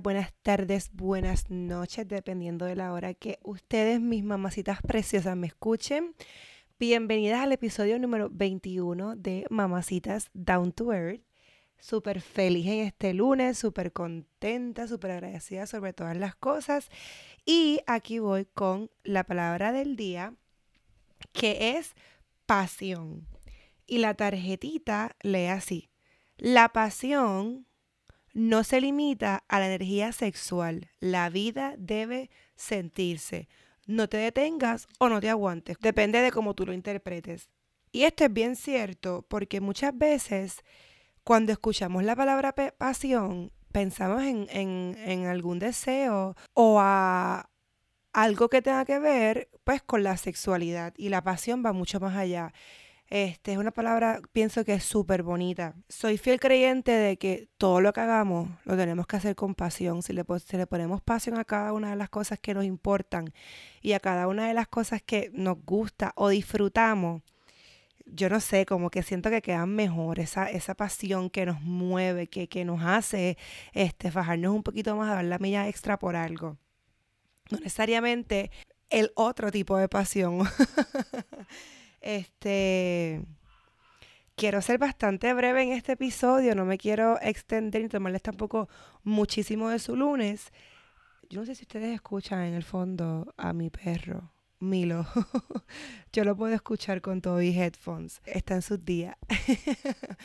Buenas tardes, buenas noches, dependiendo de la hora que ustedes, mis mamacitas preciosas, me escuchen. Bienvenidas al episodio número 21 de Mamacitas Down to Earth. Súper feliz en este lunes, súper contenta, súper agradecida sobre todas las cosas. Y aquí voy con la palabra del día, que es pasión. Y la tarjetita lee así. La pasión no se limita a la energía sexual. La vida debe sentirse. No te detengas o no te aguantes. Depende de cómo tú lo interpretes. Y esto es bien cierto porque muchas veces cuando escuchamos la palabra pasión, pensamos en, en algún deseo o a algo que tenga que ver pues con la sexualidad. Y la pasión va mucho más allá. Este, es una palabra, pienso que es súper bonita. Soy fiel creyente de que todo lo que hagamos lo tenemos que hacer con pasión. Si le, ponemos pasión a cada una de las cosas que nos importan y a cada una de las cosas que nos gusta o disfrutamos, yo no sé, como que siento que quedan mejor, esa, esa pasión que nos mueve, que, que nos hace este, fajarnos un poquito más, a dar la milla extra por algo. No necesariamente el otro tipo de pasión. Este, quiero ser bastante breve en este episodio, no me quiero extender ni tomarles tampoco muchísimo de su lunes. Yo no sé si ustedes escuchan en el fondo a mi perro, Milo. Yo lo puedo escuchar con todos mis headphones. Está en sus días.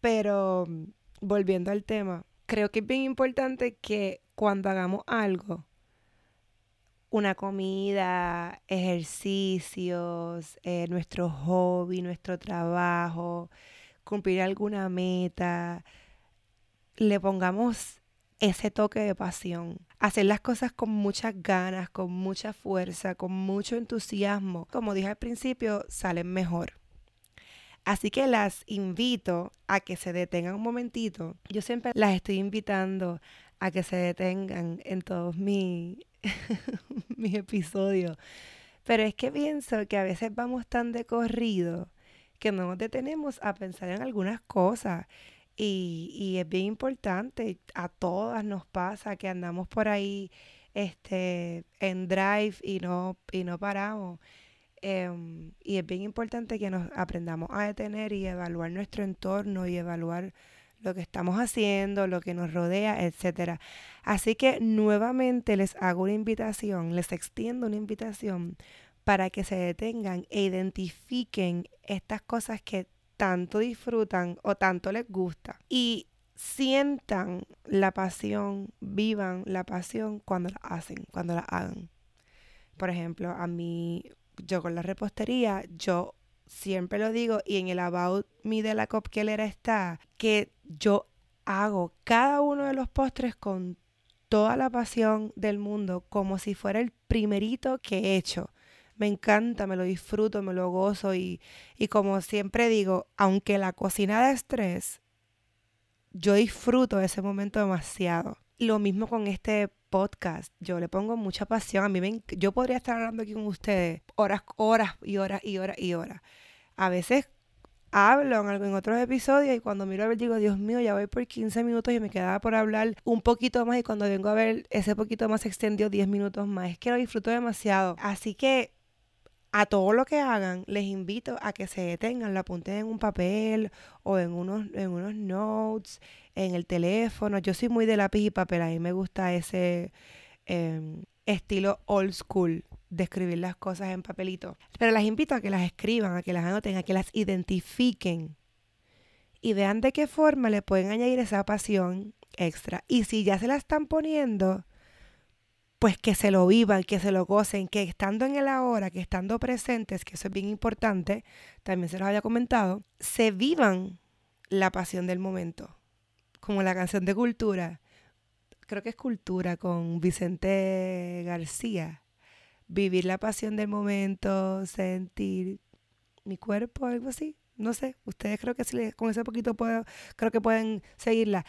Pero volviendo al tema, creo que es bien importante que cuando hagamos algo, una comida, ejercicios, eh, nuestro hobby, nuestro trabajo, cumplir alguna meta, le pongamos ese toque de pasión. Hacer las cosas con muchas ganas, con mucha fuerza, con mucho entusiasmo. Como dije al principio, salen mejor. Así que las invito a que se detengan un momentito. Yo siempre las estoy invitando a que se detengan en todos mis mis episodios. Pero es que pienso que a veces vamos tan de corrido que no nos detenemos a pensar en algunas cosas. Y, y es bien importante, a todas nos pasa que andamos por ahí este, en drive y no, y no paramos. Em, y es bien importante que nos aprendamos a detener y evaluar nuestro entorno y evaluar lo que estamos haciendo, lo que nos rodea, etcétera. Así que nuevamente les hago una invitación, les extiendo una invitación para que se detengan e identifiquen estas cosas que tanto disfrutan o tanto les gusta y sientan la pasión, vivan la pasión cuando la hacen, cuando la hagan. Por ejemplo, a mí, yo con la repostería, yo siempre lo digo y en el About Me de la copquelera está que yo hago cada uno de los postres con toda la pasión del mundo, como si fuera el primerito que he hecho. Me encanta, me lo disfruto, me lo gozo y, y como siempre digo, aunque la cocina da estrés, yo disfruto ese momento demasiado. Lo mismo con este podcast. Yo le pongo mucha pasión. A mí me, yo podría estar hablando aquí con ustedes horas, horas y horas y horas y horas. A veces hablo en, en otros episodios y cuando miro a ver digo, Dios mío, ya voy por 15 minutos y me quedaba por hablar un poquito más y cuando vengo a ver ese poquito más se extendió 10 minutos más. Es que lo disfruto demasiado. Así que a todo lo que hagan, les invito a que se detengan, lo apunten en un papel o en unos, en unos notes, en el teléfono. Yo soy muy de lápiz y papel, a mí me gusta ese em, estilo old school de escribir las cosas en papelito. Pero las invito a que las escriban, a que las anoten, a que las identifiquen y vean de qué forma le pueden añadir esa pasión extra. Y si ya se la están poniendo, pues que se lo vivan, que se lo gocen, que estando en el ahora, que estando presentes, que eso es bien importante, también se los había comentado, se vivan la pasión del momento, como la canción de Cultura, creo que es Cultura con Vicente García, vivir la pasión del momento, sentir mi cuerpo, algo así, no sé, ustedes creo que si con ese poquito puedo, creo que pueden seguirla,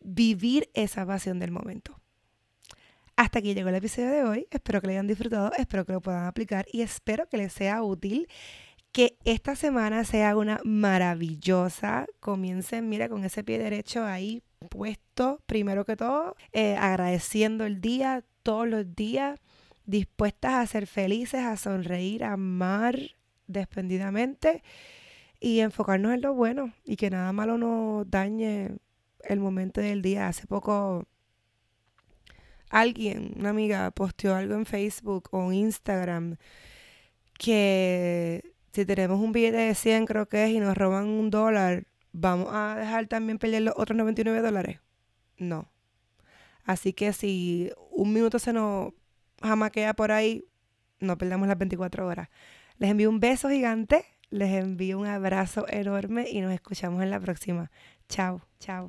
vivir esa pasión del momento. Hasta aquí llegó el episodio de hoy. Espero que lo hayan disfrutado, espero que lo puedan aplicar y espero que les sea útil. Que esta semana sea una maravillosa. Comiencen, mira, con ese pie derecho ahí puesto, primero que todo, eh, agradeciendo el día, todos los días, dispuestas a ser felices, a sonreír, a amar despendidamente y enfocarnos en lo bueno y que nada malo nos dañe el momento del día. Hace poco alguien, una amiga, posteó algo en Facebook o en Instagram que si tenemos un billete de 100 creo que es y nos roban un dólar, ¿vamos a dejar también perder los otros 99 dólares? No. Así que si un minuto se nos jamaquea por ahí, no perdamos las 24 horas. Les envío un beso gigante, les envío un abrazo enorme y nos escuchamos en la próxima. Chao, chao.